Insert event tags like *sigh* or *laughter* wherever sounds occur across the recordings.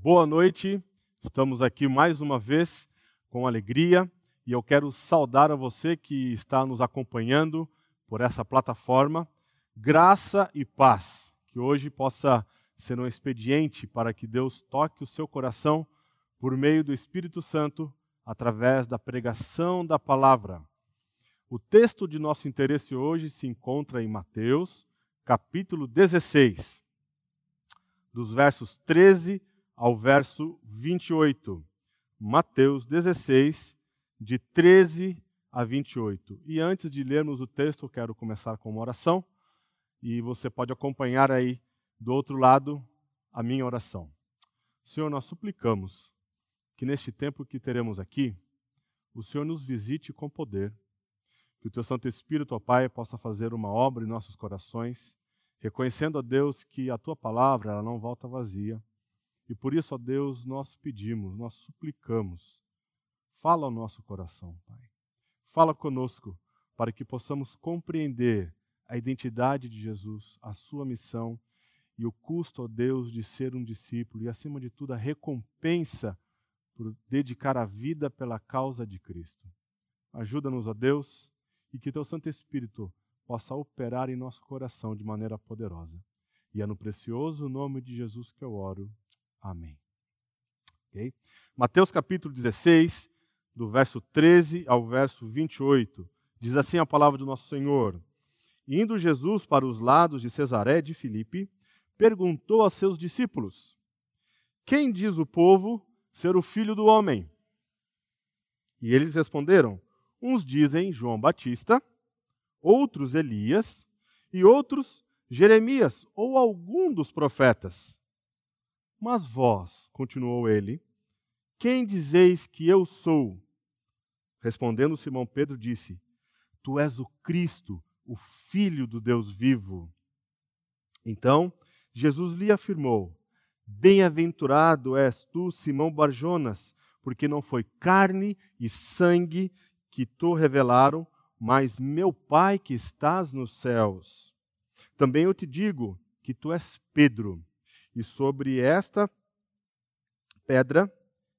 Boa noite, estamos aqui mais uma vez com alegria e eu quero saudar a você que está nos acompanhando por essa plataforma. Graça e paz, que hoje possa ser um expediente para que Deus toque o seu coração por meio do Espírito Santo através da pregação da palavra. O texto de nosso interesse hoje se encontra em Mateus, capítulo 16, dos versos 13 ao verso 28. Mateus 16, de 13 a 28. E antes de lermos o texto, eu quero começar com uma oração. E você pode acompanhar aí do outro lado a minha oração. Senhor, nós suplicamos que neste tempo que teremos aqui, o Senhor nos visite com poder, que o Teu Santo Espírito, ó Pai, possa fazer uma obra em nossos corações, reconhecendo a Deus que a Tua palavra ela não volta vazia. E por isso, ó Deus, nós pedimos, nós suplicamos, fala ao nosso coração, Pai. Fala conosco para que possamos compreender a identidade de Jesus, a sua missão e o custo, ó Deus, de ser um discípulo e, acima de tudo, a recompensa por dedicar a vida pela causa de Cristo. Ajuda-nos, ó Deus, e que teu Santo Espírito possa operar em nosso coração de maneira poderosa. E é no precioso nome de Jesus que eu oro. Amém. Okay? Mateus capítulo 16, do verso 13 ao verso 28, diz assim a palavra do nosso Senhor: Indo Jesus para os lados de Cesaré de Filipe, perguntou a seus discípulos: Quem diz o povo ser o filho do homem? E eles responderam: Uns dizem João Batista, outros Elias, e outros Jeremias ou algum dos profetas. Mas vós, continuou ele, quem dizeis que eu sou? Respondendo Simão Pedro, disse: Tu és o Cristo, o Filho do Deus vivo. Então Jesus lhe afirmou: Bem-aventurado és tu, Simão Barjonas, porque não foi carne e sangue que tu revelaram, mas meu Pai que estás nos céus. Também eu te digo que tu és Pedro, e sobre esta pedra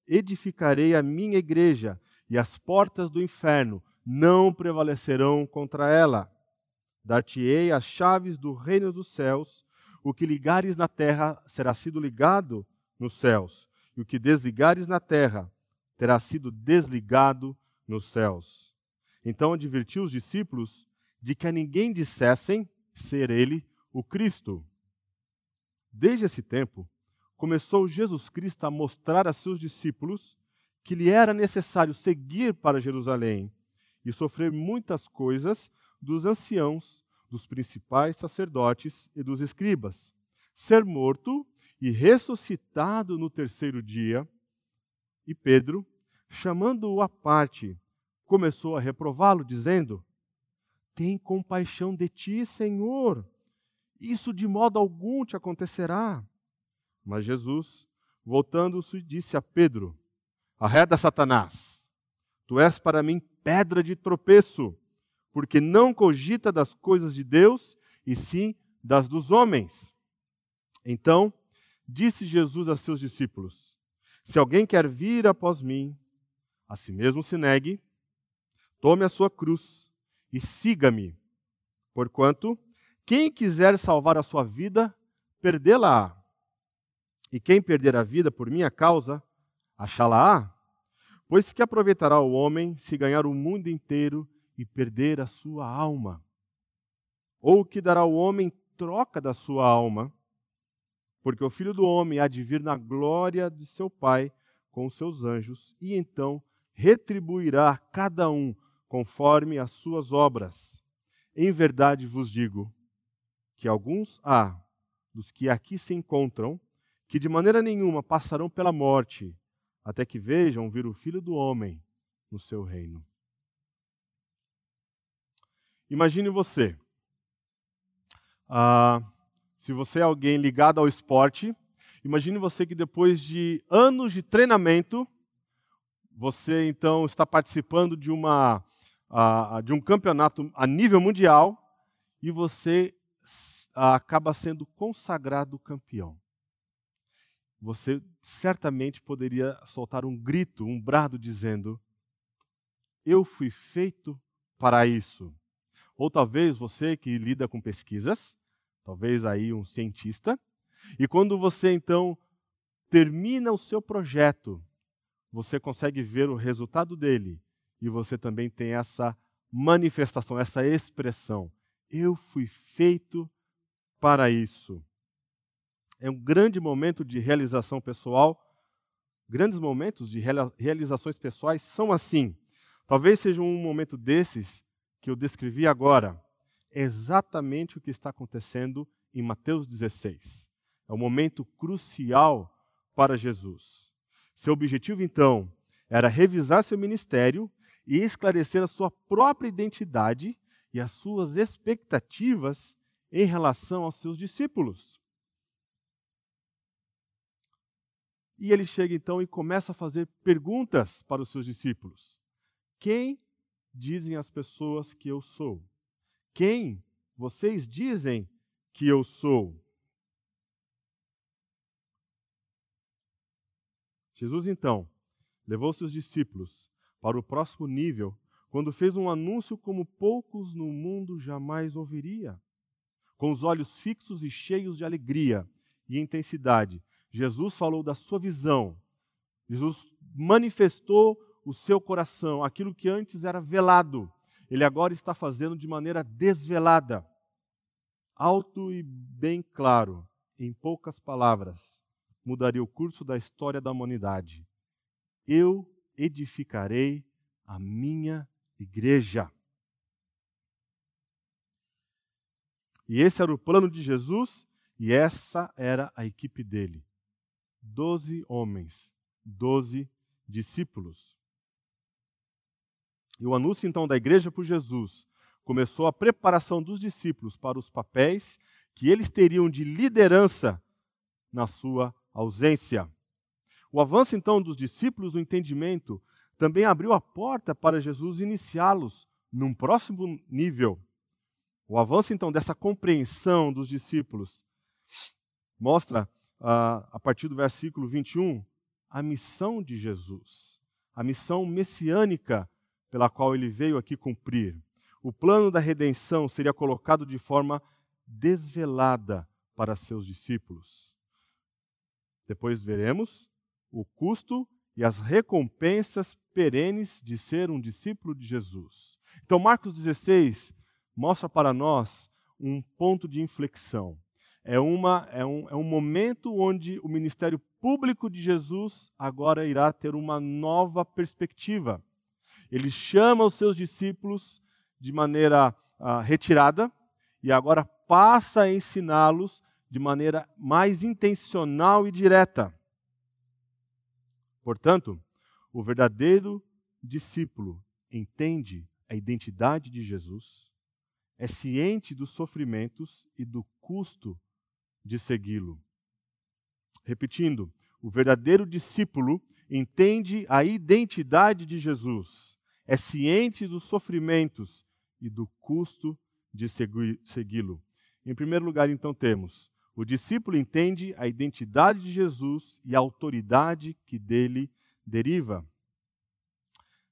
edificarei a minha igreja, e as portas do inferno não prevalecerão contra ela. Dar-te-ei as chaves do reino dos céus o que ligares na terra será sido ligado nos céus, e o que desligares na terra terá sido desligado nos céus. Então advertiu os discípulos de que a ninguém dissessem ser ele o Cristo. Desde esse tempo, começou Jesus Cristo a mostrar a seus discípulos que lhe era necessário seguir para Jerusalém e sofrer muitas coisas dos anciãos, dos principais sacerdotes e dos escribas, ser morto e ressuscitado no terceiro dia. E Pedro, chamando-o à parte, começou a reprová-lo, dizendo: Tem compaixão de ti, Senhor. Isso de modo algum te acontecerá. Mas Jesus, voltando-se, disse a Pedro: Arreda Satanás, tu és para mim pedra de tropeço porque não cogita das coisas de Deus, e sim das dos homens. Então, disse Jesus a seus discípulos: Se alguém quer vir após mim, a si mesmo se negue, tome a sua cruz e siga-me. Porquanto, quem quiser salvar a sua vida, perdê-la-á. E quem perder a vida por minha causa, achá-la-á. Pois que aproveitará o homem se ganhar o mundo inteiro e perder a sua alma? Ou que dará o homem em troca da sua alma? Porque o filho do homem há de vir na glória de seu Pai com os seus anjos, e então retribuirá cada um conforme as suas obras. Em verdade vos digo que alguns há dos que aqui se encontram que de maneira nenhuma passarão pela morte, até que vejam vir o Filho do Homem no seu reino. Imagine você. Ah, se você é alguém ligado ao esporte, imagine você que depois de anos de treinamento, você então está participando de, uma, ah, de um campeonato a nível mundial e você ah, acaba sendo consagrado campeão. você certamente poderia soltar um grito, um brado dizendo: Eu fui feito para isso. Ou talvez você que lida com pesquisas, talvez aí um cientista, e quando você então termina o seu projeto, você consegue ver o resultado dele e você também tem essa manifestação, essa expressão. Eu fui feito para isso. É um grande momento de realização pessoal. Grandes momentos de realizações pessoais são assim. Talvez seja um momento desses que eu descrevi agora. É exatamente o que está acontecendo em Mateus 16. É um momento crucial para Jesus. Seu objetivo, então, era revisar seu ministério e esclarecer a sua própria identidade e as suas expectativas em relação aos seus discípulos. E ele chega então e começa a fazer perguntas para os seus discípulos. Quem dizem as pessoas que eu sou? Quem vocês dizem que eu sou? Jesus então levou seus discípulos para o próximo nível quando fez um anúncio como poucos no mundo jamais ouviria. Com os olhos fixos e cheios de alegria e intensidade, Jesus falou da sua visão. Jesus manifestou o seu coração, aquilo que antes era velado, ele agora está fazendo de maneira desvelada, alto e bem claro, em poucas palavras, mudaria o curso da história da humanidade. Eu edificarei a minha igreja. E esse era o plano de Jesus e essa era a equipe dele. Doze homens, doze discípulos. E o anúncio então da igreja por Jesus começou a preparação dos discípulos para os papéis que eles teriam de liderança na sua ausência. O avanço então dos discípulos no entendimento também abriu a porta para Jesus iniciá-los num próximo nível. O avanço então dessa compreensão dos discípulos mostra, uh, a partir do versículo 21, a missão de Jesus, a missão messiânica pela qual ele veio aqui cumprir. O plano da redenção seria colocado de forma desvelada para seus discípulos. Depois veremos o custo e as recompensas perenes de ser um discípulo de Jesus. Então, Marcos 16 mostra para nós um ponto de inflexão. É, uma, é, um, é um momento onde o ministério público de Jesus agora irá ter uma nova perspectiva. Ele chama os seus discípulos de maneira ah, retirada e agora passa a ensiná-los de maneira mais intencional e direta. Portanto, o verdadeiro discípulo entende a identidade de Jesus, é ciente dos sofrimentos e do custo de segui-lo. Repetindo, o verdadeiro discípulo entende a identidade de Jesus, é ciente dos sofrimentos e do custo de segui-lo. Em primeiro lugar, então, temos o discípulo entende a identidade de Jesus e a autoridade que dele deriva.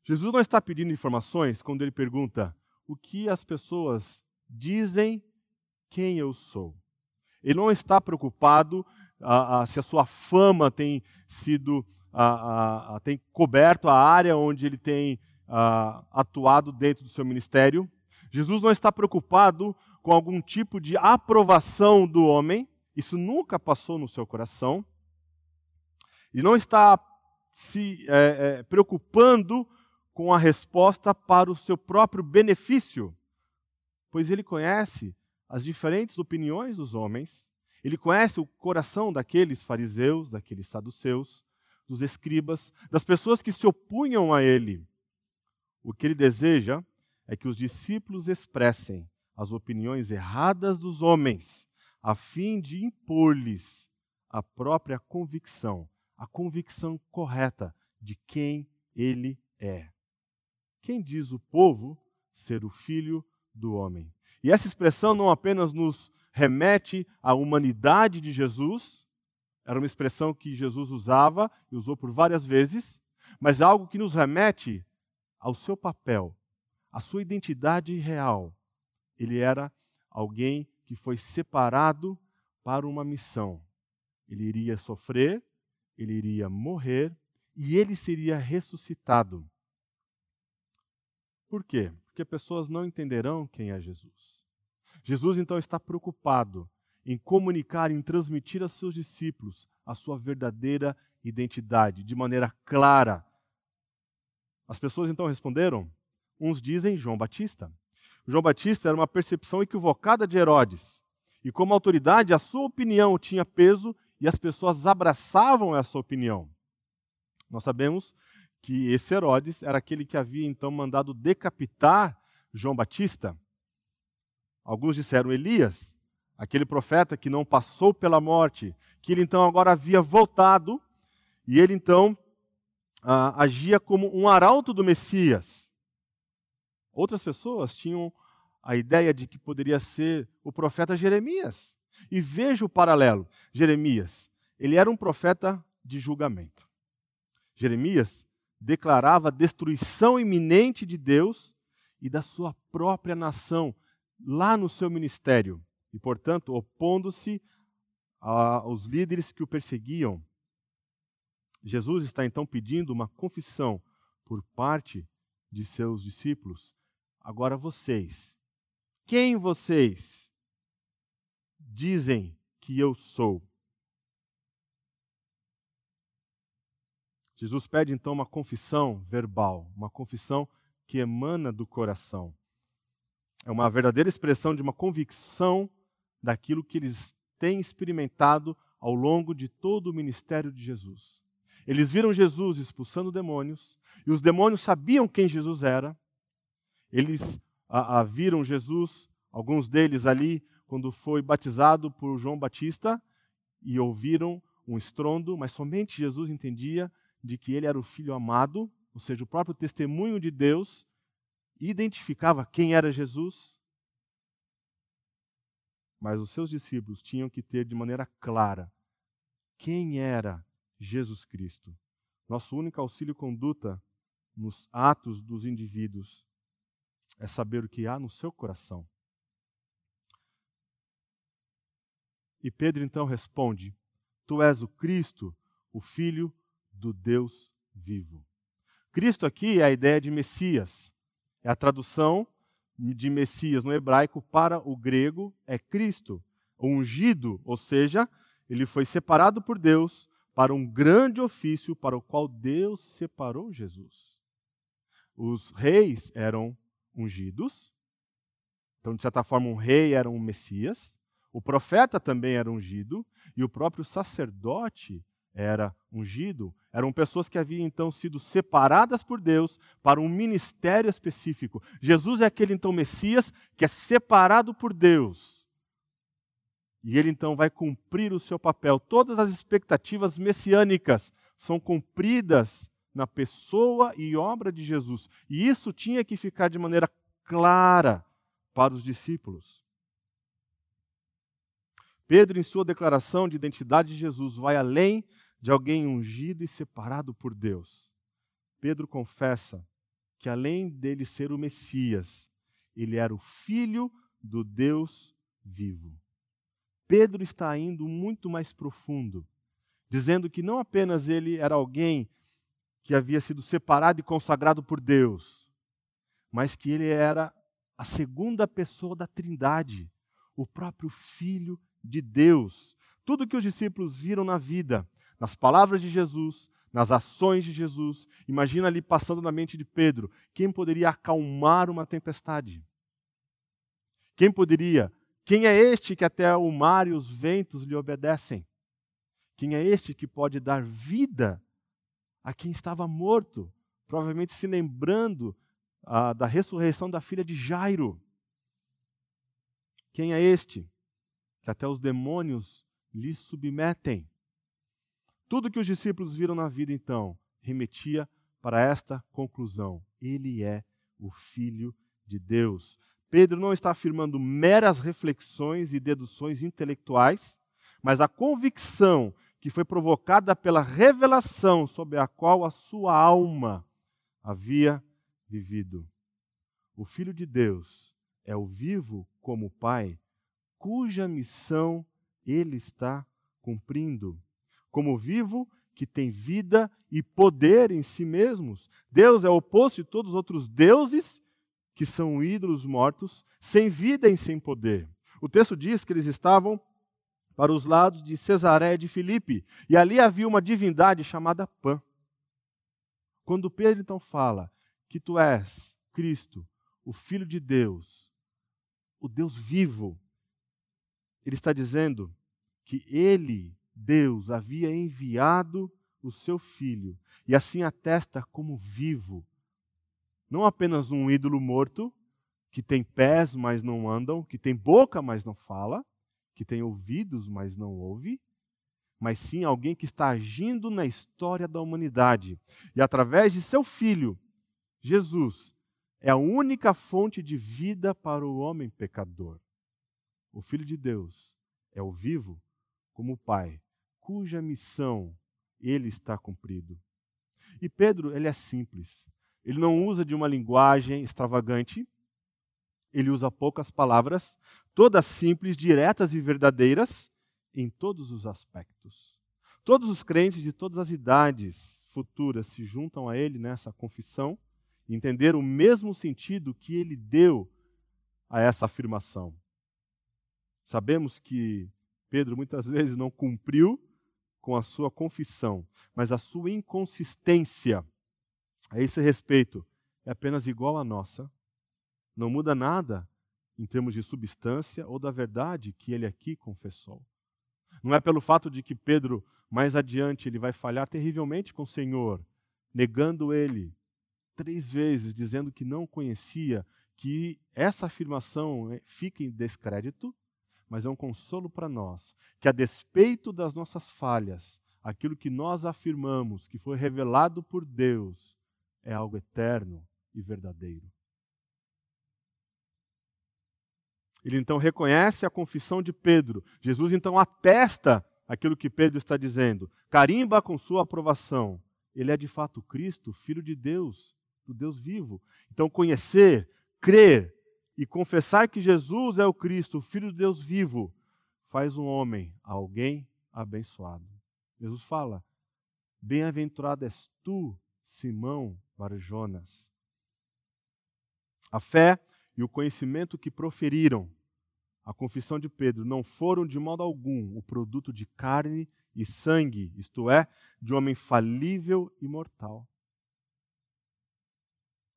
Jesus não está pedindo informações quando ele pergunta o que as pessoas dizem quem eu sou. Ele não está preocupado ah, ah, se a sua fama tem sido ah, tem coberto a área onde ele tem atuado dentro do seu ministério. Jesus não está preocupado com algum tipo de aprovação do homem, isso nunca passou no seu coração. E não está se é, é, preocupando com a resposta para o seu próprio benefício, pois ele conhece as diferentes opiniões dos homens, ele conhece o coração daqueles fariseus, daqueles saduceus, dos escribas, das pessoas que se opunham a ele. O que ele deseja é que os discípulos expressem as opiniões erradas dos homens, a fim de impor-lhes a própria convicção, a convicção correta de quem ele é. Quem diz o povo ser o filho do homem? E essa expressão não apenas nos remete à humanidade de Jesus, era uma expressão que Jesus usava e usou por várias vezes, mas algo que nos remete ao seu papel, à sua identidade real. Ele era alguém que foi separado para uma missão. Ele iria sofrer, ele iria morrer e ele seria ressuscitado. Por quê? Porque pessoas não entenderão quem é Jesus. Jesus então está preocupado em comunicar, em transmitir a seus discípulos a sua verdadeira identidade, de maneira clara. As pessoas então responderam? Uns dizem João Batista. João Batista era uma percepção equivocada de Herodes. E como autoridade, a sua opinião tinha peso e as pessoas abraçavam essa opinião. Nós sabemos que esse Herodes era aquele que havia então mandado decapitar João Batista. Alguns disseram Elias, aquele profeta que não passou pela morte, que ele então agora havia voltado e ele então ah, agia como um arauto do Messias. Outras pessoas tinham a ideia de que poderia ser o profeta Jeremias. E veja o paralelo. Jeremias, ele era um profeta de julgamento. Jeremias declarava a destruição iminente de Deus e da sua própria nação lá no seu ministério e, portanto, opondo-se aos líderes que o perseguiam. Jesus está então pedindo uma confissão por parte de seus discípulos. Agora vocês, quem vocês dizem que eu sou? Jesus pede então uma confissão verbal, uma confissão que emana do coração. É uma verdadeira expressão de uma convicção daquilo que eles têm experimentado ao longo de todo o ministério de Jesus. Eles viram Jesus expulsando demônios, e os demônios sabiam quem Jesus era. Eles a, a viram Jesus, alguns deles ali, quando foi batizado por João Batista, e ouviram um estrondo, mas somente Jesus entendia de que ele era o filho amado, ou seja, o próprio testemunho de Deus identificava quem era Jesus. Mas os seus discípulos tinham que ter de maneira clara quem era Jesus Cristo. Nosso único auxílio conduta nos atos dos indivíduos é saber o que há no seu coração. E Pedro então responde: Tu és o Cristo, o Filho do Deus vivo. Cristo aqui é a ideia de Messias. É a tradução de Messias no hebraico para o grego é Cristo, ungido, ou seja, ele foi separado por Deus para um grande ofício para o qual Deus separou Jesus. Os reis eram ungidos, então, de certa forma, um rei era um Messias, o profeta também era ungido, e o próprio sacerdote era ungido, eram pessoas que haviam então sido separadas por Deus para um ministério específico. Jesus é aquele então Messias que é separado por Deus. E ele então vai cumprir o seu papel. Todas as expectativas messiânicas são cumpridas na pessoa e obra de Jesus. E isso tinha que ficar de maneira clara para os discípulos. Pedro, em sua declaração de identidade de Jesus, vai além de alguém ungido e separado por Deus. Pedro confessa que além dele ser o Messias, ele era o filho do Deus vivo. Pedro está indo muito mais profundo, dizendo que não apenas ele era alguém que havia sido separado e consagrado por Deus, mas que ele era a segunda pessoa da Trindade, o próprio Filho de Deus. Tudo que os discípulos viram na vida, nas palavras de Jesus, nas ações de Jesus. Imagina ali passando na mente de Pedro: quem poderia acalmar uma tempestade? Quem poderia? Quem é este que até o mar e os ventos lhe obedecem? Quem é este que pode dar vida a quem estava morto? Provavelmente se lembrando ah, da ressurreição da filha de Jairo. Quem é este que até os demônios lhe submetem? Tudo que os discípulos viram na vida, então, remetia para esta conclusão: Ele é o Filho de Deus. Pedro não está afirmando meras reflexões e deduções intelectuais, mas a convicção que foi provocada pela revelação sobre a qual a sua alma havia vivido. O Filho de Deus é o vivo como o Pai, cuja missão ele está cumprindo. Como vivo que tem vida e poder em si mesmos. Deus é o oposto de todos os outros deuses que são ídolos mortos, sem vida e sem poder. O texto diz que eles estavam para os lados de Cesaré de Filipe, e ali havia uma divindade chamada Pan. Quando Pedro então fala que tu és Cristo, o Filho de Deus, o Deus vivo, ele está dizendo que ele, Deus, havia enviado o seu Filho, e assim atesta como vivo, não apenas um ídolo morto, que tem pés, mas não andam, que tem boca, mas não fala, que tem ouvidos, mas não ouve, mas sim alguém que está agindo na história da humanidade. E através de seu filho, Jesus, é a única fonte de vida para o homem pecador. O Filho de Deus é o vivo como o Pai, cuja missão ele está cumprido. E Pedro, ele é simples. Ele não usa de uma linguagem extravagante, ele usa poucas palavras, todas simples, diretas e verdadeiras em todos os aspectos. Todos os crentes de todas as idades futuras se juntam a ele nessa confissão e entenderam o mesmo sentido que ele deu a essa afirmação. Sabemos que Pedro muitas *laughs* vezes não cumpriu com a sua confissão, mas a sua inconsistência a esse respeito é apenas igual à nossa, não muda nada em termos de substância ou da verdade que ele aqui confessou. Não é pelo fato de que Pedro, mais adiante, ele vai falhar terrivelmente com o Senhor, negando ele três vezes, dizendo que não conhecia, que essa afirmação é, fica em descrédito, mas é um consolo para nós, que a despeito das nossas falhas, aquilo que nós afirmamos que foi revelado por Deus, é algo eterno e verdadeiro. Ele então reconhece a confissão de Pedro. Jesus então atesta aquilo que Pedro está dizendo, carimba com sua aprovação. Ele é de fato Cristo, Filho de Deus, do Deus vivo. Então, conhecer, crer e confessar que Jesus é o Cristo, o Filho de Deus vivo, faz um homem, alguém abençoado. Jesus fala: Bem-aventurado és tu, Simão, para Jonas. A fé e o conhecimento que proferiram a confissão de Pedro não foram de modo algum o produto de carne e sangue, isto é, de homem falível e mortal.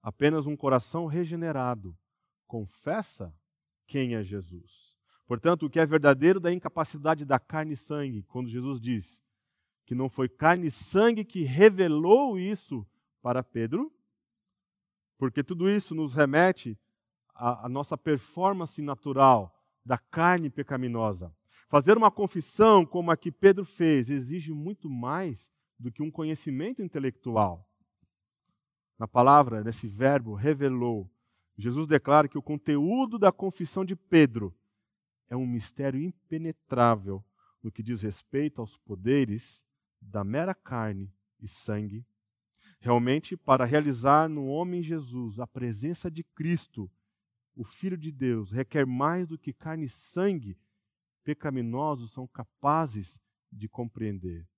Apenas um coração regenerado confessa quem é Jesus. Portanto, o que é verdadeiro da incapacidade da carne e sangue, quando Jesus diz que não foi carne e sangue que revelou isso para Pedro, porque tudo isso nos remete à, à nossa performance natural da carne pecaminosa. Fazer uma confissão como a que Pedro fez exige muito mais do que um conhecimento intelectual. Na palavra, nesse verbo, revelou, Jesus declara que o conteúdo da confissão de Pedro é um mistério impenetrável no que diz respeito aos poderes da mera carne e sangue Realmente, para realizar no homem Jesus a presença de Cristo, o Filho de Deus, requer mais do que carne e sangue pecaminosos são capazes de compreender.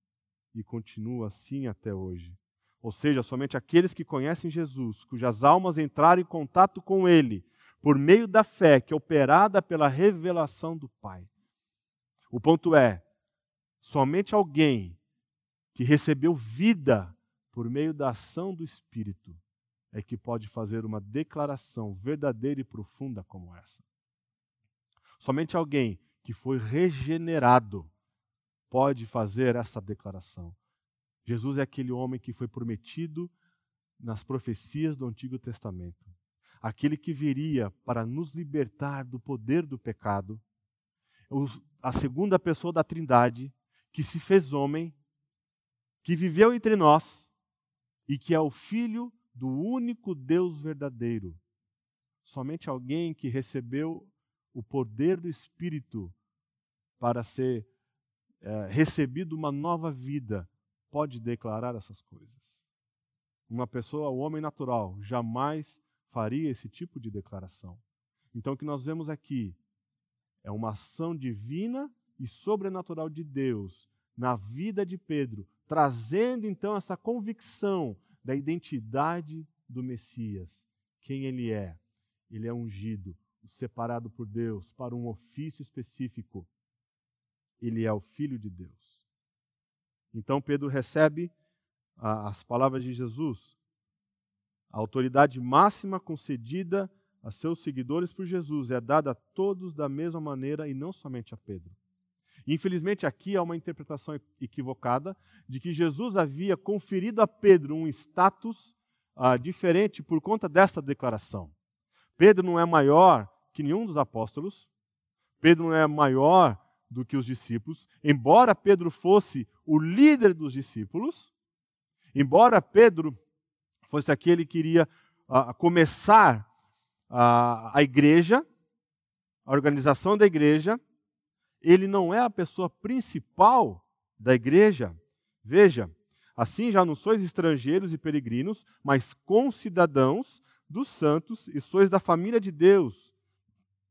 E continua assim até hoje. Ou seja, somente aqueles que conhecem Jesus, cujas almas entraram em contato com Ele, por meio da fé que é operada pela revelação do Pai. O ponto é: somente alguém que recebeu vida por meio da ação do Espírito, é que pode fazer uma declaração verdadeira e profunda como essa. Somente alguém que foi regenerado pode fazer essa declaração. Jesus é aquele homem que foi prometido nas profecias do Antigo Testamento. Aquele que viria para nos libertar do poder do pecado. A segunda pessoa da Trindade, que se fez homem, que viveu entre nós e que é o Filho do único Deus verdadeiro. Somente alguém que recebeu o poder do Espírito para ser é, recebido uma nova vida pode declarar essas coisas. Uma pessoa, o homem natural, jamais faria esse tipo de declaração. Então, o que nós vemos aqui é uma ação divina e sobrenatural de Deus na vida de Pedro, trazendo então essa convicção da identidade do Messias, quem ele é. Ele é ungido, separado por Deus para um ofício específico. Ele é o Filho de Deus. Então Pedro recebe as palavras de Jesus, a autoridade máxima concedida a seus seguidores por Jesus é dada a todos da mesma maneira e não somente a Pedro. Infelizmente, aqui há uma interpretação equivocada de que Jesus havia conferido a Pedro um status ah, diferente por conta desta declaração. Pedro não é maior que nenhum dos apóstolos, Pedro não é maior do que os discípulos, embora Pedro fosse o líder dos discípulos, embora Pedro fosse aquele que iria ah, começar a, a igreja, a organização da igreja, ele não é a pessoa principal da igreja. Veja, assim já não sois estrangeiros e peregrinos, mas concidadãos dos santos e sois da família de Deus.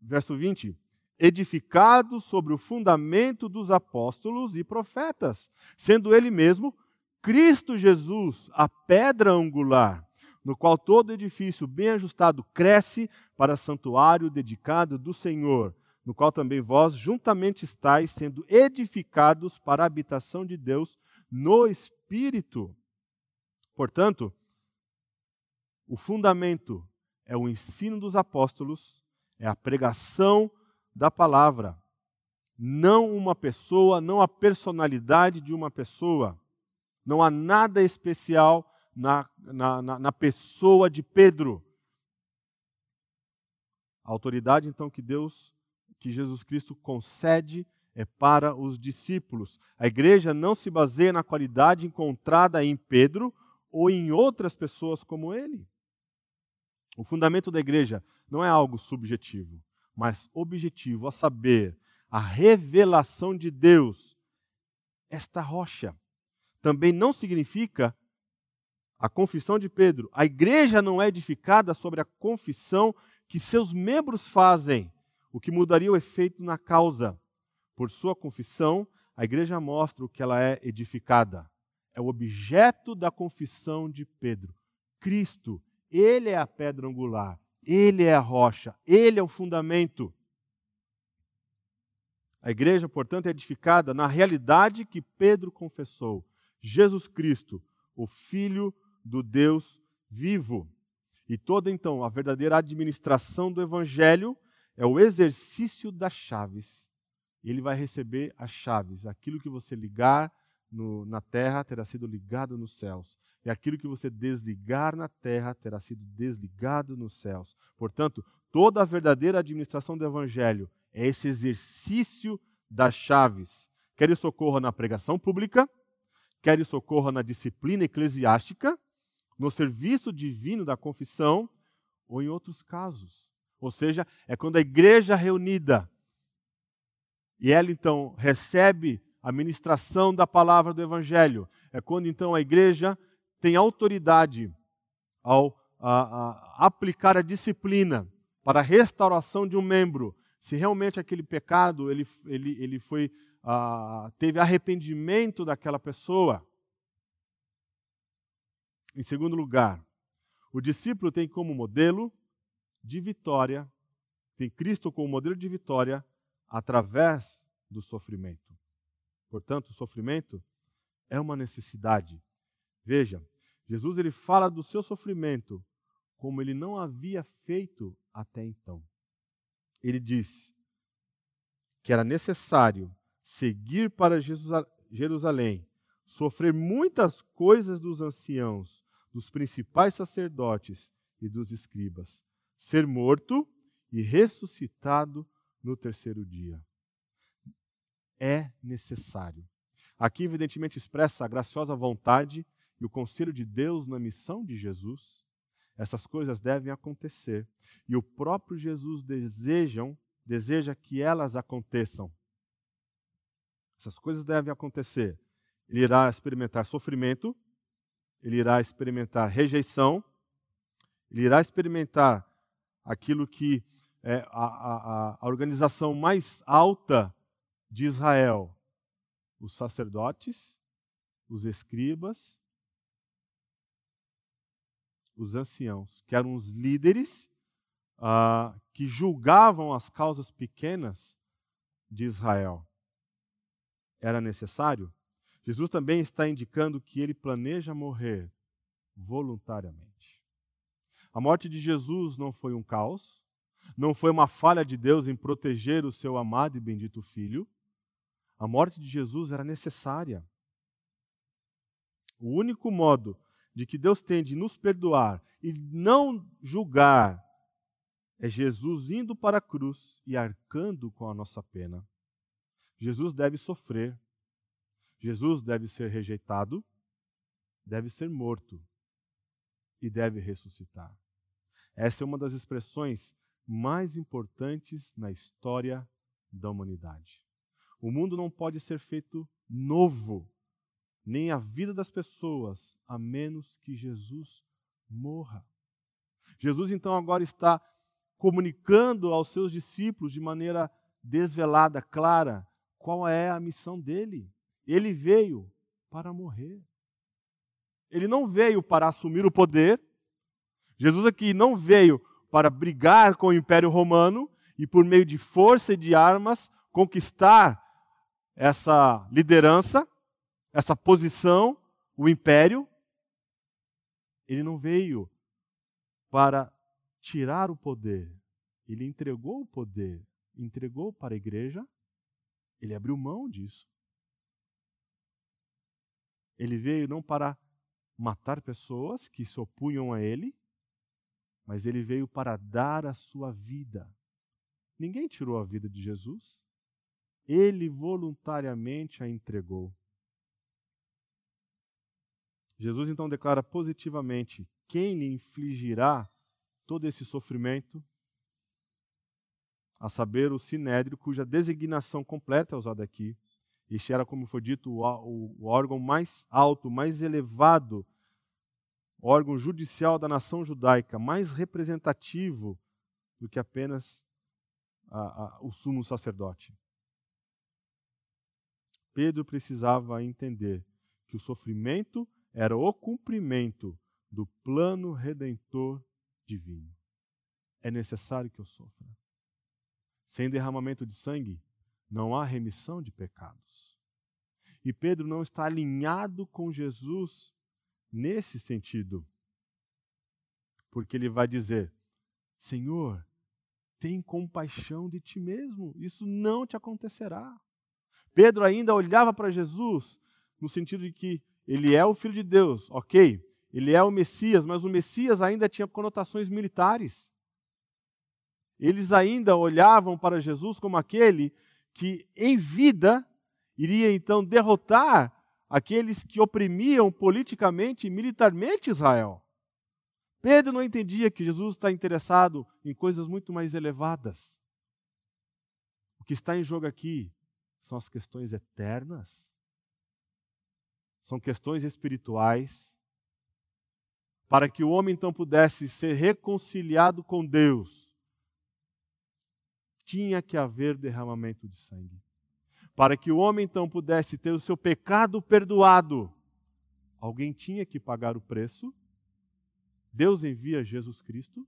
Verso 20: edificados sobre o fundamento dos apóstolos e profetas, sendo ele mesmo Cristo Jesus, a pedra angular, no qual todo edifício bem ajustado cresce para santuário dedicado do Senhor, no qual também vós juntamente estáis sendo edificados para a habitação de Deus no Espírito. Portanto, o fundamento é o ensino dos apóstolos, é a pregação da palavra, não uma pessoa, não a personalidade de uma pessoa. Não há nada especial na, na, na, pessoa de Pedro. A autoridade, então, que Deus, que Jesus Cristo concede é para os discípulos. A igreja não se baseia na qualidade encontrada em Pedro ou em outras pessoas como ele. O fundamento da igreja não é algo subjetivo, mas objetivo, a saber, a revelação de Deus. Esta rocha também não significa a confissão de Pedro, a igreja não é edificada sobre a confissão que seus membros fazem, o que mudaria o efeito na causa. Por sua confissão, a igreja mostra o que ela é edificada. É o objeto da confissão de Pedro. Cristo, ele é a pedra angular, ele é a rocha, ele é o fundamento. A igreja, portanto, é edificada na realidade que Pedro confessou: Jesus Cristo, o Filho do Deus vivo. E toda então a verdadeira administração do evangelho é o exercício das chaves. Ele vai receber as chaves. Aquilo que você ligar no, na terra terá sido ligado nos céus. E aquilo que você desligar na terra terá sido desligado nos céus. Portanto, toda a verdadeira administração do evangelho é esse exercício das chaves. Quer isso ocorra na pregação pública, quer isso ocorra na disciplina eclesiástica, no serviço divino da confissão ou em outros casos. Ou seja, é quando a igreja reunida e ela então recebe a ministração da palavra do evangelho, é quando então a igreja tem autoridade ao a, a, aplicar a disciplina para a restauração de um membro, se realmente aquele pecado ele, ele, ele foi teve arrependimento daquela pessoa, em segundo lugar, o discípulo tem como modelo de vitória, tem Cristo como modelo de vitória através do sofrimento. Portanto, o sofrimento é uma necessidade. Veja, Jesus ele fala do seu sofrimento como ele não havia feito até então. Ele diz que era necessário seguir para Jerusalém, sofrer muitas coisas dos anciãos dos principais sacerdotes e dos escribas, ser morto e ressuscitado no terceiro dia. É necessário. Aqui, evidentemente, expressa a graciosa vontade e o conselho de Deus na missão de Jesus. Essas coisas devem acontecer e o próprio Jesus desejam, deseja que elas aconteçam. Essas coisas devem acontecer. Ele irá experimentar sofrimento, ele irá experimentar rejeição, ele irá experimentar aquilo que é a, a, a organização mais alta de Israel, os sacerdotes, os escribas, os anciãos, que eram os líderes uh, que julgavam as causas pequenas de Israel. Era necessário? Jesus também está indicando que ele planeja morrer voluntariamente. A morte de Jesus não foi um caos, não foi uma falha de Deus em proteger o seu amado e bendito filho. A morte de Jesus era necessária. O único modo de que Deus tem de nos perdoar e não julgar é Jesus indo para a cruz e arcando com a nossa pena. Jesus deve sofrer. Jesus deve ser rejeitado, deve ser morto e deve ressuscitar. Essa é uma das expressões mais importantes na história da humanidade. O mundo não pode ser feito novo, nem a vida das pessoas, a menos que Jesus morra. Jesus então agora está comunicando aos seus discípulos de maneira desvelada, clara, qual é a missão dele. Ele veio para morrer. Ele não veio para assumir o poder. Jesus aqui não veio para brigar com o Império Romano e, por meio de força e de armas, conquistar essa liderança, essa posição, o império. Ele não veio para tirar o poder. Ele entregou o poder, entregou para a igreja, ele abriu mão disso. Ele veio não para matar pessoas que se opunham a ele, mas ele veio para dar a sua vida. Ninguém tirou a vida de Jesus, ele voluntariamente a entregou. Jesus então declara positivamente quem lhe infligirá todo esse sofrimento, a saber, o sinédrio, cuja designação completa é usada aqui. Este era, como foi dito, o, órgão mais alto, mais elevado, órgão judicial da nação judaica, mais representativo do que apenas a, a, o sumo sacerdote. Pedro precisava entender que o sofrimento era o cumprimento do plano redentor divino. É necessário que eu sofra. Sem derramamento de sangue, não há remissão de pecados. E Pedro não está alinhado com Jesus nesse sentido. Porque ele vai dizer: Senhor, tem compaixão de ti mesmo, isso não te acontecerá. Pedro ainda olhava para Jesus no sentido de que ele é o filho de Deus, ok, ele é o Messias, mas o Messias ainda tinha conotações militares. Eles ainda olhavam para Jesus como aquele que, em vida, iria então derrotar aqueles que oprimiam politicamente e militarmente Israel. Pedro não entendia que Jesus está interessado em coisas muito mais elevadas. O que está em jogo aqui são as questões eternas, são questões espirituais para que o homem então pudesse ser reconciliado com Deus, tinha que haver derramamento de sangue. Para que o homem então pudesse ter o seu pecado perdoado, alguém tinha que pagar o preço. Deus envia Jesus Cristo.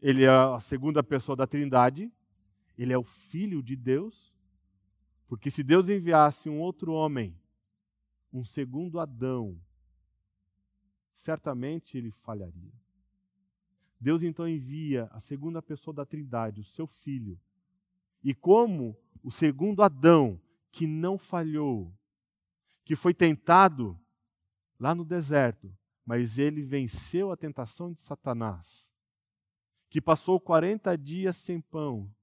Ele é a segunda pessoa da Trindade. Ele é o Filho de Deus. Porque se Deus enviasse um outro homem, um segundo Adão, certamente ele falharia. Deus então envia a segunda pessoa da Trindade, o seu filho. E como o segundo Adão, que não falhou, que foi tentado lá no deserto, mas ele venceu a tentação de Satanás, que passou 40 dias sem pão,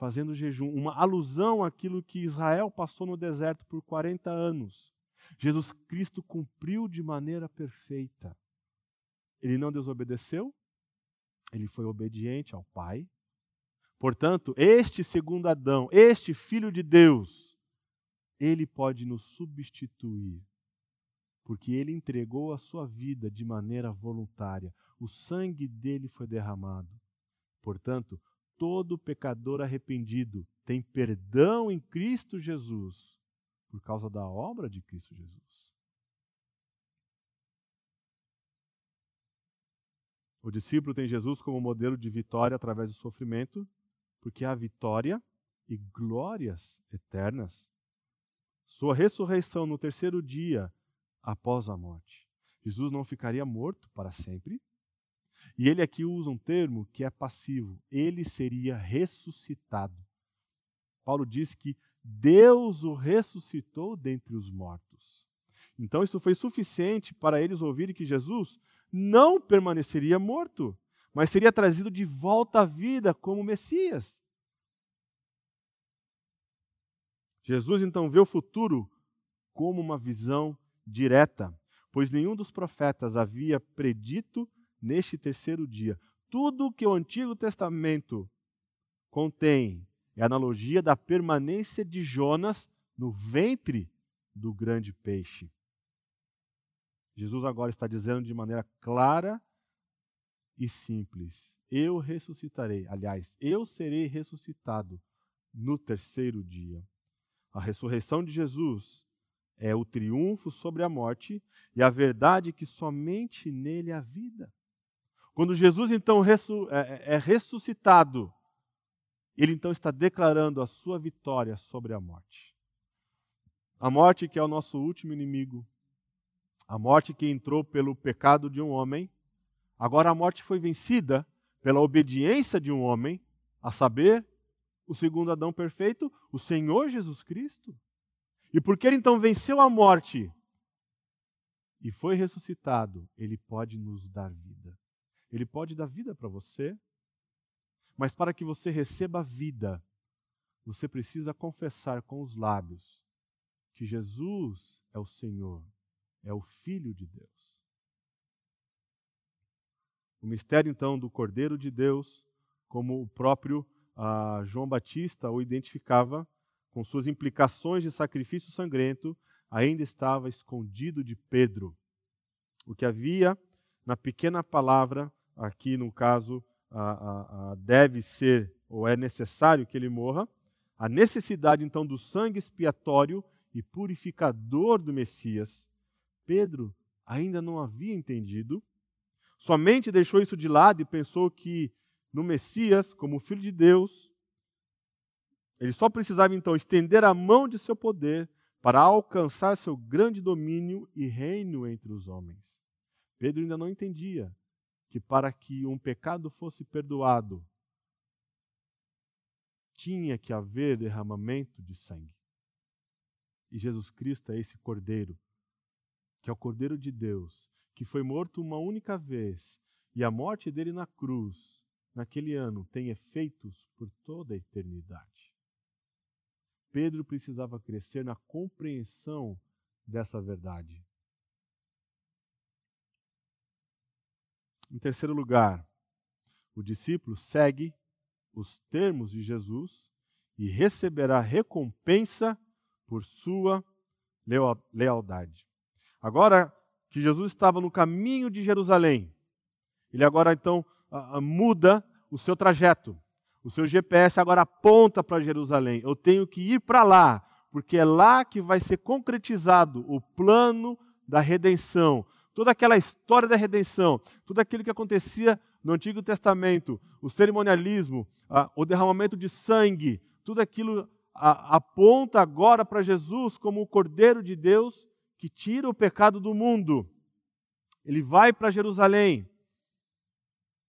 fazendo jejum, uma alusão àquilo que Israel passou no deserto por 40 anos. Jesus Cristo cumpriu de maneira perfeita. Ele não desobedeceu, ele foi obediente ao Pai. Portanto, este segundo Adão, este filho de Deus, Ele pode nos substituir, porque ele entregou a sua vida de maneira voluntária. O sangue dele foi derramado. Portanto, todo pecador arrependido tem perdão em Cristo Jesus por causa da obra de Cristo Jesus. O discípulo tem Jesus como modelo de vitória através do sofrimento, porque há vitória e glórias eternas. Sua ressurreição no terceiro dia após a morte. Jesus não ficaria morto para sempre, e ele aqui usa um termo que é passivo. Ele seria ressuscitado. Paulo diz que Deus o ressuscitou dentre os mortos. Então isso foi suficiente para eles ouvirem que Jesus não permaneceria morto, mas seria trazido de volta à vida como Messias. Jesus então vê o futuro como uma visão direta, pois nenhum dos profetas havia predito neste terceiro dia. Tudo que o Antigo Testamento contém é analogia da permanência de Jonas no ventre do grande peixe. Jesus agora está dizendo de maneira clara e simples: Eu ressuscitarei. Aliás, eu serei ressuscitado no terceiro dia. A ressurreição de Jesus é o triunfo sobre a morte e a verdade que somente nele há vida. Quando Jesus então é, é, é ressuscitado, ele então está declarando a sua vitória sobre a morte. A morte que é o nosso último inimigo, a morte que entrou pelo pecado de um homem, agora a morte foi vencida pela obediência de um homem, a saber, o segundo Adão perfeito, o Senhor Jesus Cristo. E porque ele então venceu a morte e foi ressuscitado, ele pode nos dar vida. Ele pode dar vida para você, mas para que você receba vida, você precisa confessar com os lábios que Jesus é o Senhor, é o Filho de Deus. O mistério, então, do Cordeiro de Deus, como o próprio ah, João Batista o identificava, com suas implicações de sacrifício sangrento, ainda estava escondido de Pedro. O que havia na pequena palavra aqui no caso, a, a, a deve ser ou é necessário que ele morra, a necessidade então do sangue expiatório e purificador do Messias, Pedro ainda não havia entendido, somente deixou isso de lado e pensou que no Messias, como filho de Deus, ele só precisava então estender a mão de seu poder para alcançar seu grande domínio e reino entre os homens. Pedro ainda não entendia que para que um pecado fosse perdoado, tinha que haver derramamento de sangue. E Jesus Cristo é esse cordeiro, que é o cordeiro de Deus, que foi morto uma única vez, e a morte dele na cruz, naquele ano, tem efeitos por toda a eternidade. Pedro precisava crescer na compreensão dessa verdade. Em terceiro lugar, o discípulo segue os termos de Jesus e receberá recompensa por sua lealdade. Agora que Jesus estava no caminho de Jerusalém, ele agora então muda o seu trajeto. O seu GPS agora aponta para Jerusalém. Eu tenho que ir para lá, porque é lá que vai ser concretizado o plano da redenção, toda aquela história da redenção, tudo aquilo que acontecia no Antigo Testamento, o cerimonialismo, a, o derramamento de sangue, tudo aquilo a, aponta agora para Jesus como o Cordeiro de Deus que tira o pecado do mundo. Ele vai para Jerusalém.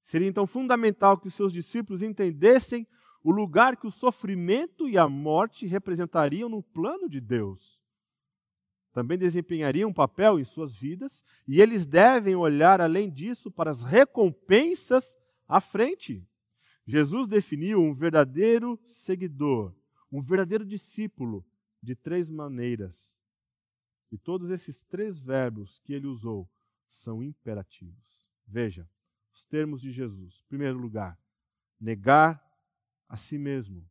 Seria então fundamental que os seus discípulos entendessem o lugar que o sofrimento e a morte representariam no plano de Deus também desempenhariam um papel em suas vidas, e eles devem olhar, além disso, para as recompensas à frente. Jesus definiu um verdadeiro seguidor, um verdadeiro discípulo, de três maneiras. E todos esses três verbos que ele usou são imperativos. Veja, os termos de Jesus. Em primeiro lugar, negar a si mesmo.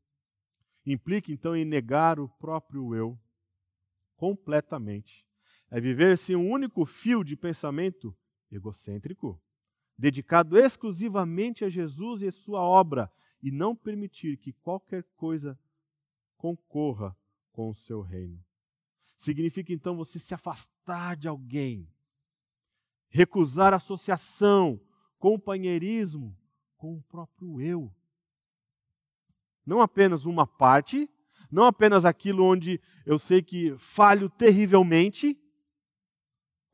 Implica então em negar o próprio eu. Completamente. É viver sem um único fio de pensamento egocêntrico, dedicado exclusivamente a Jesus e a sua obra, e não permitir que qualquer coisa concorra com o seu reino. Significa então você se afastar de alguém, recusar associação, companheirismo com o próprio eu. Não apenas uma parte, não apenas aquilo onde eu sei que falho terrivelmente,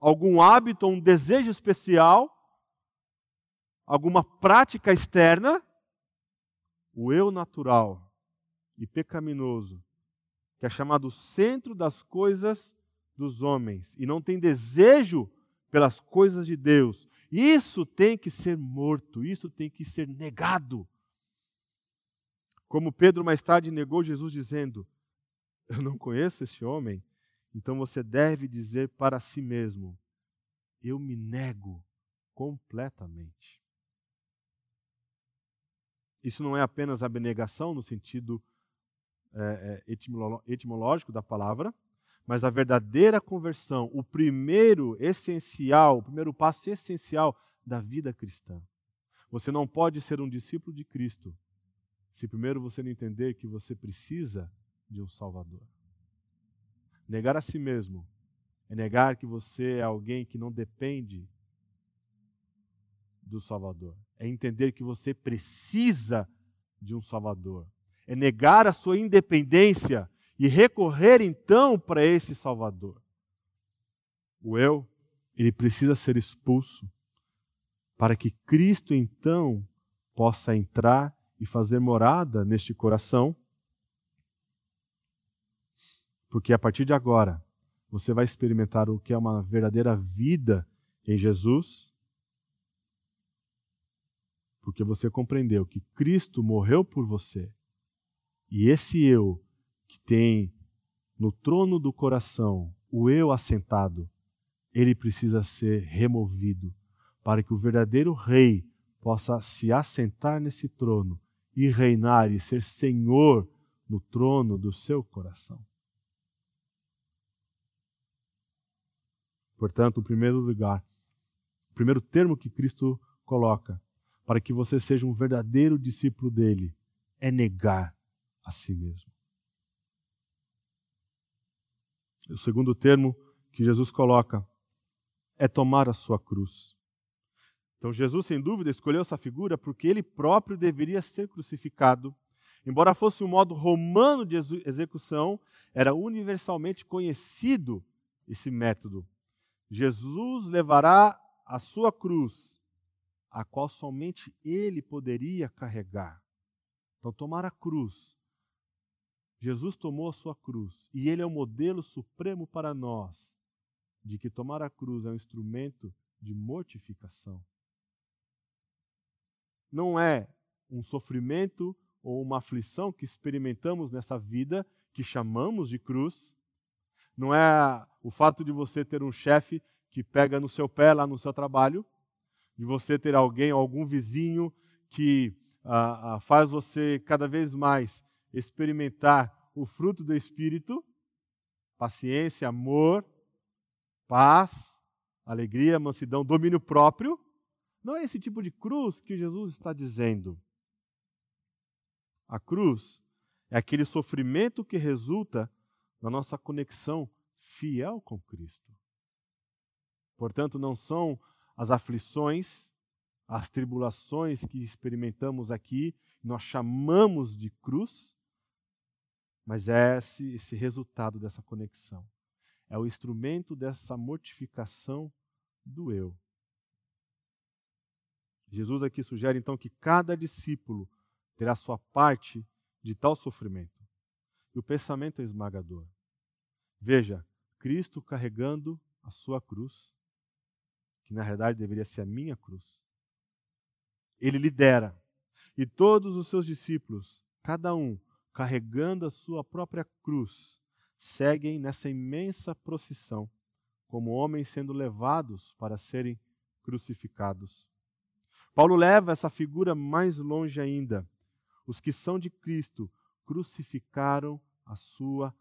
algum hábito, um desejo especial, alguma prática externa, o eu natural e pecaminoso, que é chamado centro das coisas dos homens e não tem desejo pelas coisas de Deus. Isso tem que ser morto, isso tem que ser negado. Como Pedro mais tarde negou Jesus, dizendo: Eu não conheço esse homem. Então você deve dizer para si mesmo: Eu me nego completamente. Isso não é apenas abnegação no sentido é, etimológico da palavra, mas a verdadeira conversão, o primeiro essencial, o primeiro passo essencial da vida cristã. Você não pode ser um discípulo de Cristo se primeiro você não entender que você precisa de um Salvador. Negar a si mesmo é negar que você é alguém que não depende do Salvador. É entender que você precisa de um Salvador. É negar a sua independência e recorrer então para esse Salvador. O eu, ele precisa ser expulso para que Cristo então possa entrar e fazer morada neste coração. Porque a partir de agora, você vai experimentar o que é uma verdadeira vida em Jesus. Porque você compreendeu que Cristo morreu por você. E esse eu que tem no trono do coração o eu assentado, ele precisa ser removido para que o verdadeiro rei possa se assentar nesse trono e reinar e ser senhor no trono do seu coração. Portanto, o primeiro lugar, o primeiro termo que Cristo coloca para que você seja um verdadeiro discípulo dele é negar a si mesmo. O segundo termo que Jesus coloca é tomar a sua cruz. Então, Jesus, sem dúvida, escolheu essa figura porque ele próprio deveria ser crucificado. Embora fosse um modo romano de execução, era universalmente conhecido esse método. Jesus levará a sua cruz, a qual somente ele poderia carregar. Então, tomar a cruz Jesus tomou a sua cruz e ele é o modelo supremo para nós de que tomar a cruz é um instrumento de mortificação. Não é um sofrimento ou uma aflição que experimentamos nessa vida que chamamos de cruz. Não é o fato de você ter um chefe que pega no seu pé lá no seu trabalho, de você ter alguém, algum vizinho que ah, ah, faz você cada vez mais experimentar o fruto do Espírito, paciência, amor, paz, alegria, mansidão, domínio próprio. Não é esse tipo de cruz que Jesus está dizendo. A cruz é aquele sofrimento que resulta da nossa conexão fiel com Cristo. Portanto, não são as aflições, as tribulações que experimentamos aqui, nós chamamos de cruz, mas é esse, esse resultado dessa conexão. É o instrumento dessa mortificação do eu. Jesus aqui sugere então que cada discípulo terá sua parte de tal sofrimento. E o pensamento é esmagador. Veja, Cristo carregando a sua cruz, que na realidade deveria ser a minha cruz. Ele lidera. E todos os seus discípulos, cada um, carregando a sua própria cruz, seguem nessa imensa procissão, como homens sendo levados para serem crucificados. Paulo leva essa figura mais longe ainda. Os que são de Cristo crucificaram a sua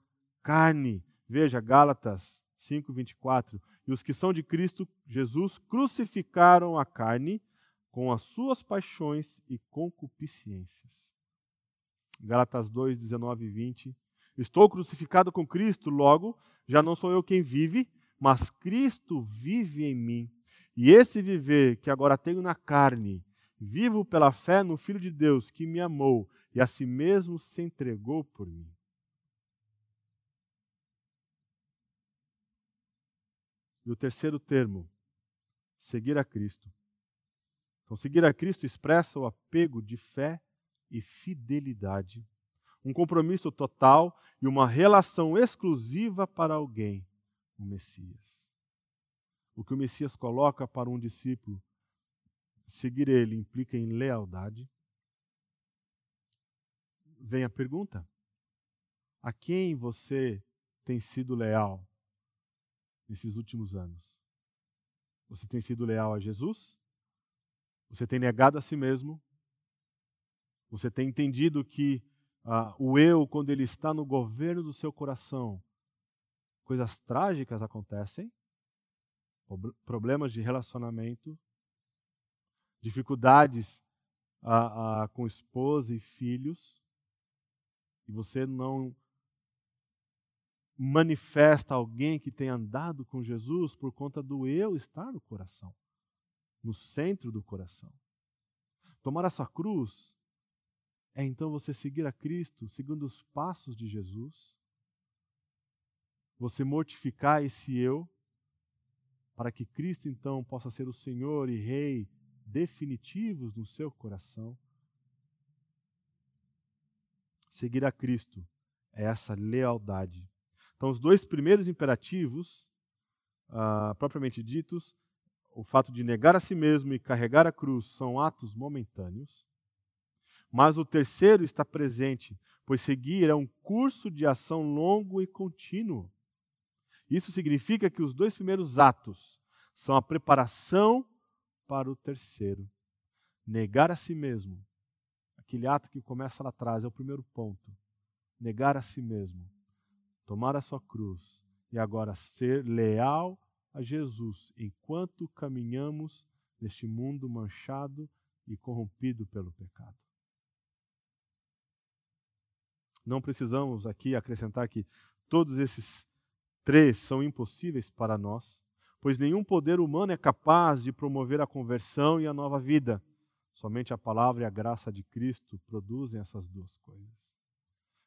carne, Veja, Gálatas 5, 24. E os que são de Cristo Jesus crucificaram a carne com as suas paixões e concupiscências. Gálatas 2, 19 e 20. Estou crucificado com Cristo, logo, já não sou eu quem vive, mas Cristo vive em mim. E esse viver que agora tenho na carne, vivo pela fé no Filho de Deus que me amou e a si mesmo se entregou por mim. E o terceiro termo, seguir a Cristo. Então, seguir a Cristo expressa o apego de fé e fidelidade, um compromisso total e uma relação exclusiva para alguém, o Messias. O que o Messias coloca para um discípulo, seguir ele implica em lealdade. Vem a pergunta: a quem você tem sido leal? nesses últimos anos? Você tem sido leal a Jesus? Você tem negado a si mesmo? Você tem entendido que ah, o eu, quando ele está no governo do seu coração, coisas trágicas acontecem? Problemas de relacionamento, dificuldades ah, ah, com esposa e filhos, e você não manifesta alguém que tem andado com Jesus por conta do eu estar no coração, no centro do coração. Tomar a sua cruz é então você seguir a Cristo, seguindo os passos de Jesus. Você mortificar esse eu, para que Cristo então possa ser o Senhor e Rei definitivos no seu coração. Seguir a Cristo é essa lealdade então, os dois primeiros imperativos, ah, propriamente ditos, o fato de negar a si mesmo e carregar a cruz, são atos momentâneos. Mas o terceiro está presente, pois seguir é um curso de ação longo e contínuo. Isso significa que os dois primeiros atos são a preparação para o terceiro. Negar a si mesmo. Aquele ato que começa lá atrás é o primeiro ponto. Negar a si mesmo tomar a sua cruz e agora ser leal a Jesus enquanto caminhamos neste mundo manchado e corrompido pelo pecado. Não precisamos aqui acrescentar que todos esses três são impossíveis para nós, pois nenhum poder humano é capaz de promover a conversão e a nova vida. Somente a palavra e a graça de Cristo produzem essas duas coisas.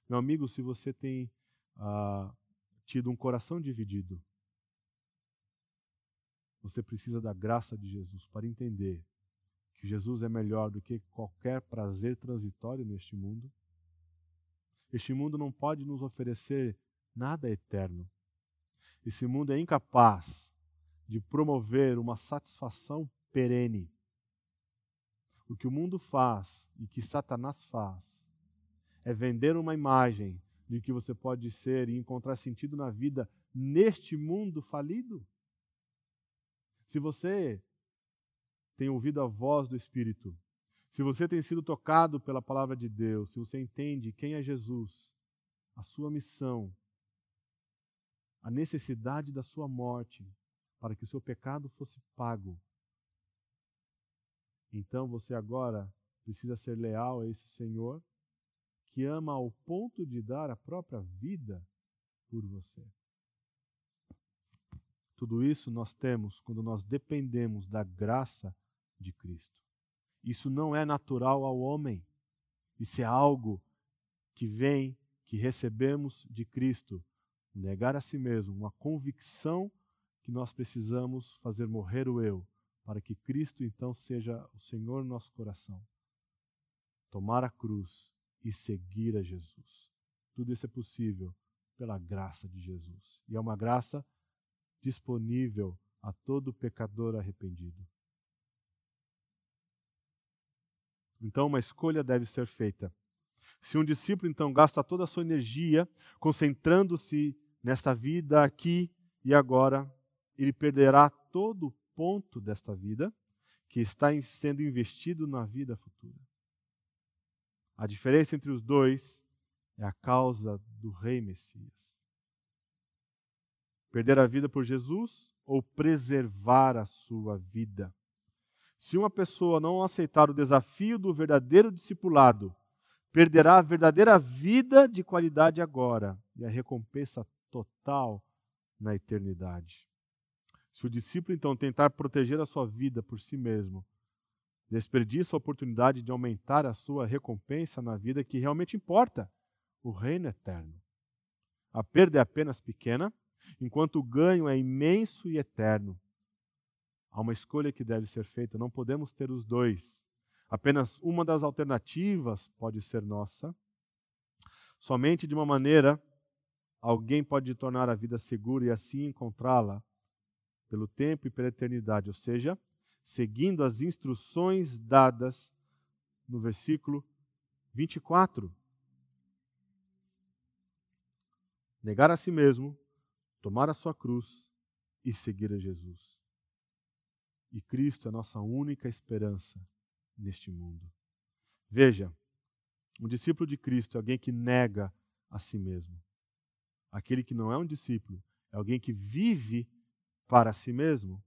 Meu amigo, se você tem ah, tido um coração dividido, você precisa da graça de Jesus para entender que Jesus é melhor do que qualquer prazer transitório neste mundo. Este mundo não pode nos oferecer nada eterno. Esse mundo é incapaz de promover uma satisfação perene. O que o mundo faz e que Satanás faz é vender uma imagem de que você pode ser e encontrar sentido na vida neste mundo falido? Se você tem ouvido a voz do Espírito, se você tem sido tocado pela palavra de Deus, se você entende quem é Jesus, a sua missão, a necessidade da sua morte para que o seu pecado fosse pago, então você agora precisa ser leal a esse Senhor que ama ao ponto de dar a própria vida por você. Tudo isso nós temos quando nós dependemos da graça de Cristo. Isso não é natural ao homem. Isso é algo que vem, que recebemos de Cristo. Negar a si mesmo, uma convicção que nós precisamos fazer morrer o eu, para que Cristo então seja o Senhor no nosso coração. Tomar a cruz e seguir a Jesus. Tudo isso é possível pela graça de Jesus. E é uma graça disponível a todo pecador arrependido. Então, uma escolha deve ser feita. Se um discípulo, então, gasta toda a sua energia concentrando-se nesta vida aqui e agora, ele perderá todo o ponto desta vida que está sendo investido na vida futura. A diferença entre os dois é a causa do Rei Messias. Perder a vida por Jesus ou preservar a sua vida? Se uma pessoa não aceitar o desafio do verdadeiro discipulado, perderá a verdadeira vida de qualidade agora e a recompensa total na eternidade. Se o discípulo então tentar proteger a sua vida por si mesmo, desperdiça a oportunidade de aumentar a sua recompensa na vida que realmente importa, o reino eterno. A perda é apenas pequena, enquanto o ganho é imenso e eterno. Há uma escolha que deve ser feita, não podemos ter os dois. Apenas uma das alternativas pode ser nossa. Somente de uma maneira alguém pode tornar a vida segura e assim encontrá-la pelo tempo e pela eternidade, ou seja, seguindo as instruções dadas no versículo 24. Negar a si mesmo, tomar a sua cruz e seguir a Jesus. E Cristo é a nossa única esperança neste mundo. Veja, um discípulo de Cristo é alguém que nega a si mesmo. Aquele que não é um discípulo é alguém que vive para si mesmo.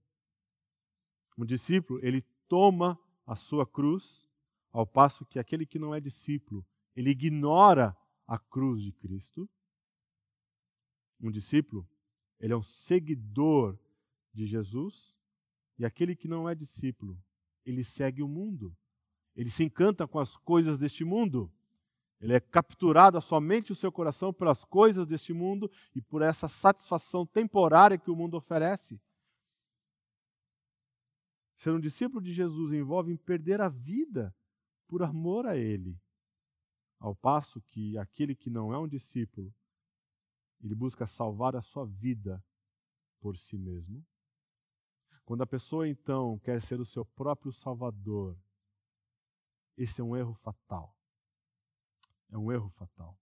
Um discípulo, ele toma a sua cruz, ao passo que aquele que não é discípulo, ele ignora a cruz de Cristo. Um discípulo, ele é um seguidor de Jesus, e aquele que não é discípulo, ele segue o mundo. Ele se encanta com as coisas deste mundo. Ele é capturado somente o seu coração pelas coisas deste mundo e por essa satisfação temporária que o mundo oferece. Ser um discípulo de Jesus envolve em perder a vida por amor a Ele. Ao passo que aquele que não é um discípulo, ele busca salvar a sua vida por si mesmo. Quando a pessoa então quer ser o seu próprio salvador, esse é um erro fatal. É um erro fatal.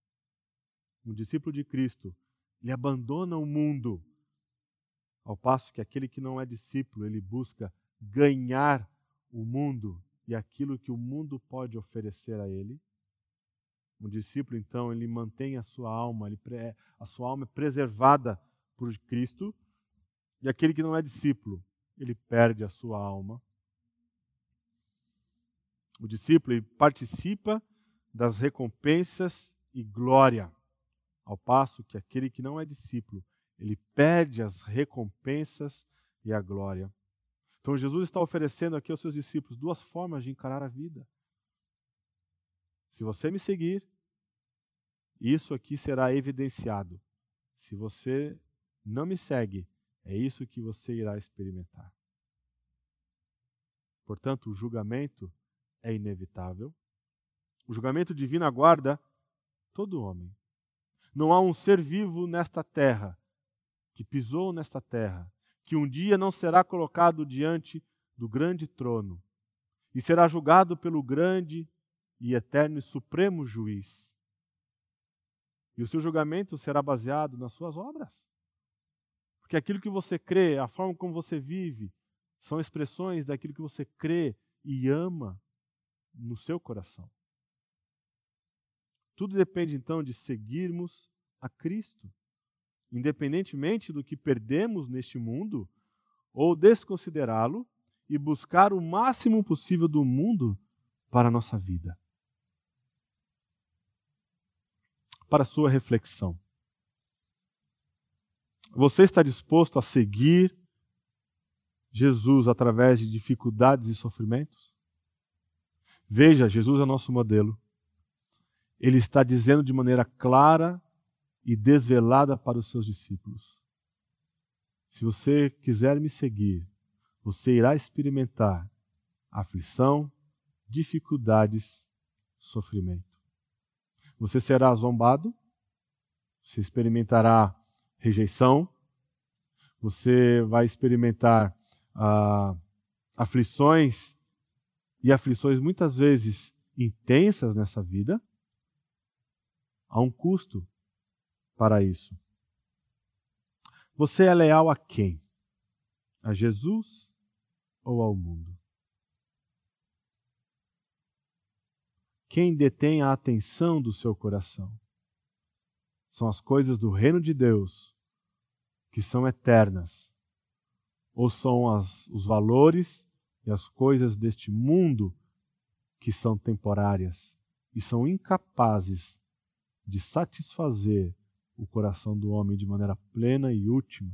Um discípulo de Cristo, ele abandona o mundo, ao passo que aquele que não é discípulo, ele busca ganhar o mundo e aquilo que o mundo pode oferecer a ele. Um discípulo, então, ele mantém a sua alma, ele, a sua alma é preservada por Cristo, e aquele que não é discípulo, ele perde a sua alma. O discípulo participa das recompensas e glória, ao passo que aquele que não é discípulo, ele perde as recompensas e a glória. Então Jesus está oferecendo aqui aos seus discípulos duas formas de encarar a vida. Se você me seguir, isso aqui será evidenciado. Se você não me segue, é isso que você irá experimentar. Portanto, o julgamento é inevitável. O julgamento divino aguarda todo homem. Não há um ser vivo nesta terra que pisou nesta terra, que um dia não será colocado diante do grande trono e será julgado pelo grande e eterno e supremo juiz. E o seu julgamento será baseado nas suas obras. Porque aquilo que você crê, a forma como você vive, são expressões daquilo que você crê e ama no seu coração. Tudo depende então de seguirmos a Cristo. Independentemente do que perdemos neste mundo, ou desconsiderá-lo e buscar o máximo possível do mundo para a nossa vida. Para a sua reflexão. Você está disposto a seguir Jesus através de dificuldades e sofrimentos? Veja, Jesus é nosso modelo. Ele está dizendo de maneira clara e desvelada para os seus discípulos: Se você quiser me seguir, você irá experimentar aflição, dificuldades, sofrimento. Você será zombado, você experimentará rejeição, você vai experimentar ah, aflições e aflições muitas vezes intensas nessa vida. Há um custo para isso. Você é leal a quem? A Jesus ou ao mundo? Quem detém a atenção do seu coração? São as coisas do reino de Deus que são eternas, ou são as, os valores e as coisas deste mundo que são temporárias e são incapazes de satisfazer o coração do homem de maneira plena e última.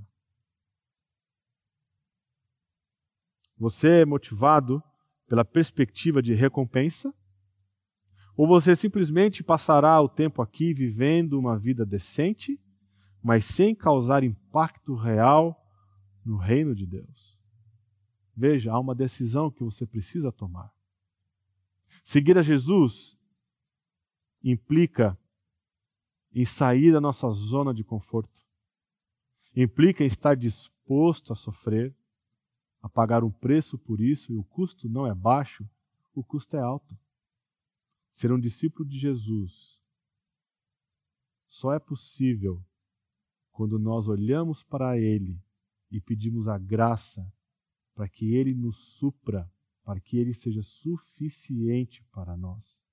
Você é motivado pela perspectiva de recompensa? Ou você simplesmente passará o tempo aqui vivendo uma vida decente, mas sem causar impacto real no reino de Deus? Veja, há uma decisão que você precisa tomar. Seguir a Jesus implica em sair da nossa zona de conforto, implica em estar disposto a sofrer, a pagar um preço por isso, e o custo não é baixo, o custo é alto. Ser um discípulo de Jesus só é possível quando nós olhamos para Ele e pedimos a graça para que Ele nos supra, para que Ele seja suficiente para nós.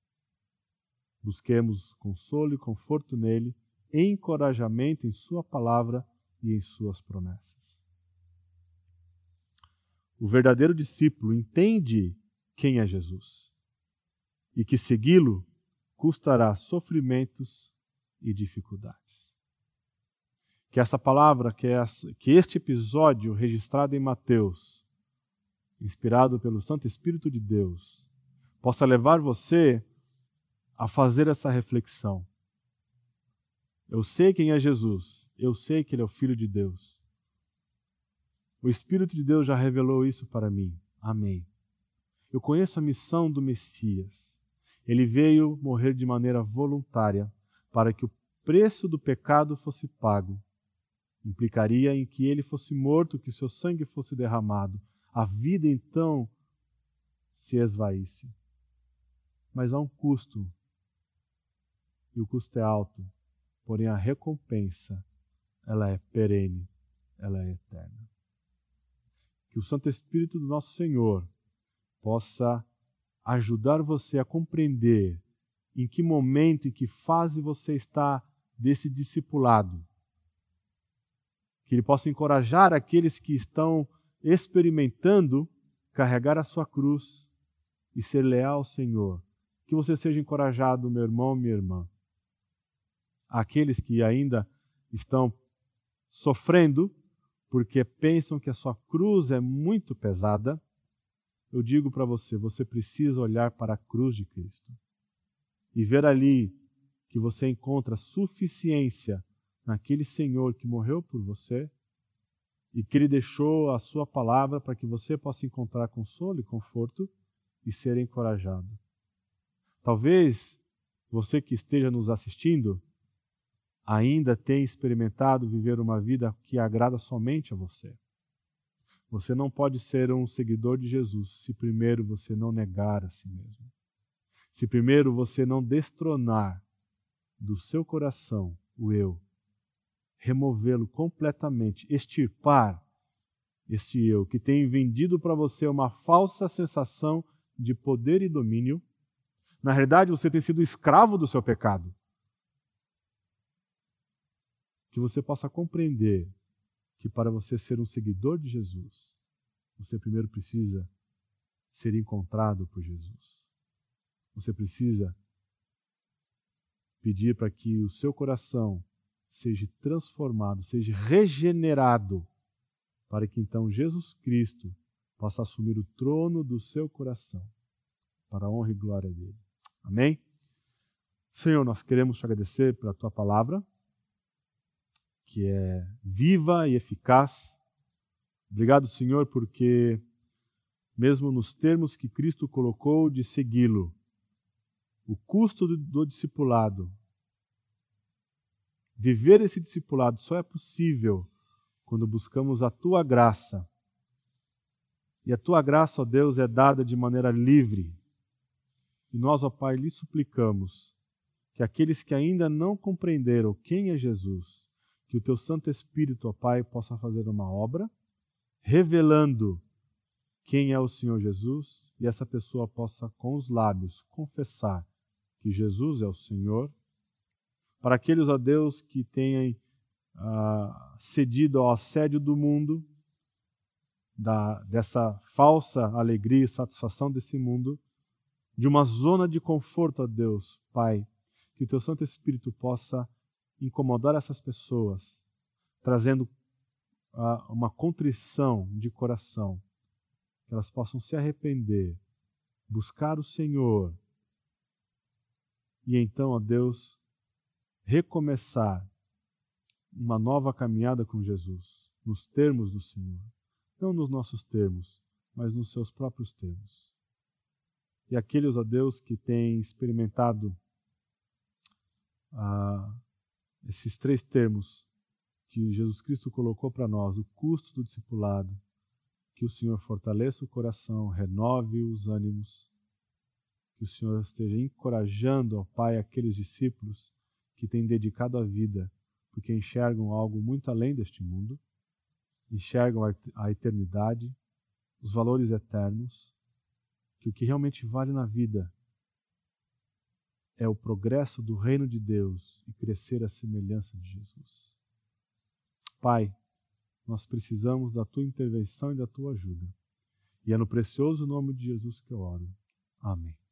Busquemos consolo e conforto nele, encorajamento em Sua palavra e em Suas promessas. O verdadeiro discípulo entende quem é Jesus e que segui-lo custará sofrimentos e dificuldades. Que essa palavra, que, essa, que este episódio registrado em Mateus, inspirado pelo Santo Espírito de Deus, possa levar você a fazer essa reflexão. Eu sei quem é Jesus, eu sei que Ele é o Filho de Deus. O Espírito de Deus já revelou isso para mim. Amém. Eu conheço a missão do Messias. Ele veio morrer de maneira voluntária para que o preço do pecado fosse pago. Implicaria em que ele fosse morto, que seu sangue fosse derramado. A vida então se esvaísse. Mas há um custo, e o custo é alto, porém a recompensa, ela é perene, ela é eterna que o Santo Espírito do nosso Senhor possa ajudar você a compreender em que momento, em que fase você está desse discipulado. Que ele possa encorajar aqueles que estão experimentando carregar a sua cruz e ser leal ao Senhor. Que você seja encorajado, meu irmão, minha irmã. Aqueles que ainda estão sofrendo porque pensam que a sua cruz é muito pesada, eu digo para você: você precisa olhar para a cruz de Cristo e ver ali que você encontra suficiência naquele Senhor que morreu por você e que Ele deixou a Sua palavra para que você possa encontrar consolo e conforto e ser encorajado. Talvez você que esteja nos assistindo ainda tem experimentado viver uma vida que agrada somente a você. Você não pode ser um seguidor de Jesus se primeiro você não negar a si mesmo. Se primeiro você não destronar do seu coração o eu, removê-lo completamente, extirpar esse eu que tem vendido para você uma falsa sensação de poder e domínio. Na realidade, você tem sido escravo do seu pecado que você possa compreender que para você ser um seguidor de Jesus, você primeiro precisa ser encontrado por Jesus. Você precisa pedir para que o seu coração seja transformado, seja regenerado, para que então Jesus Cristo possa assumir o trono do seu coração, para a honra e glória dele. Amém? Senhor, nós queremos te agradecer pela tua palavra que é viva e eficaz. Obrigado, Senhor, porque, mesmo nos termos que Cristo colocou de segui-lo, o custo do, do discipulado, viver esse discipulado só é possível quando buscamos a tua graça. E a tua graça, ó Deus, é dada de maneira livre. E nós, ó Pai, lhe suplicamos que aqueles que ainda não compreenderam quem é Jesus, que o teu Santo Espírito, ó Pai, possa fazer uma obra, revelando quem é o Senhor Jesus, e essa pessoa possa, com os lábios, confessar que Jesus é o Senhor. Para aqueles, ó Deus, que tenham ah, cedido ao assédio do mundo, da, dessa falsa alegria e satisfação desse mundo, de uma zona de conforto a Deus, Pai, que o Teu Santo Espírito possa incomodar essas pessoas, trazendo uh, uma contrição de coração, que elas possam se arrepender, buscar o Senhor e então, ó Deus, recomeçar uma nova caminhada com Jesus, nos termos do Senhor. Não nos nossos termos, mas nos seus próprios termos. E aqueles, ó Deus, que têm experimentado ah, esses três termos que Jesus Cristo colocou para nós, o custo do discipulado, que o Senhor fortaleça o coração, renove os ânimos, que o Senhor esteja encorajando, ó Pai, aqueles discípulos que têm dedicado a vida, porque enxergam algo muito além deste mundo, enxergam a eternidade, os valores eternos, que o que realmente vale na vida é o progresso do reino de Deus e crescer à semelhança de Jesus. Pai, nós precisamos da tua intervenção e da tua ajuda. E é no precioso nome de Jesus que eu oro. Amém.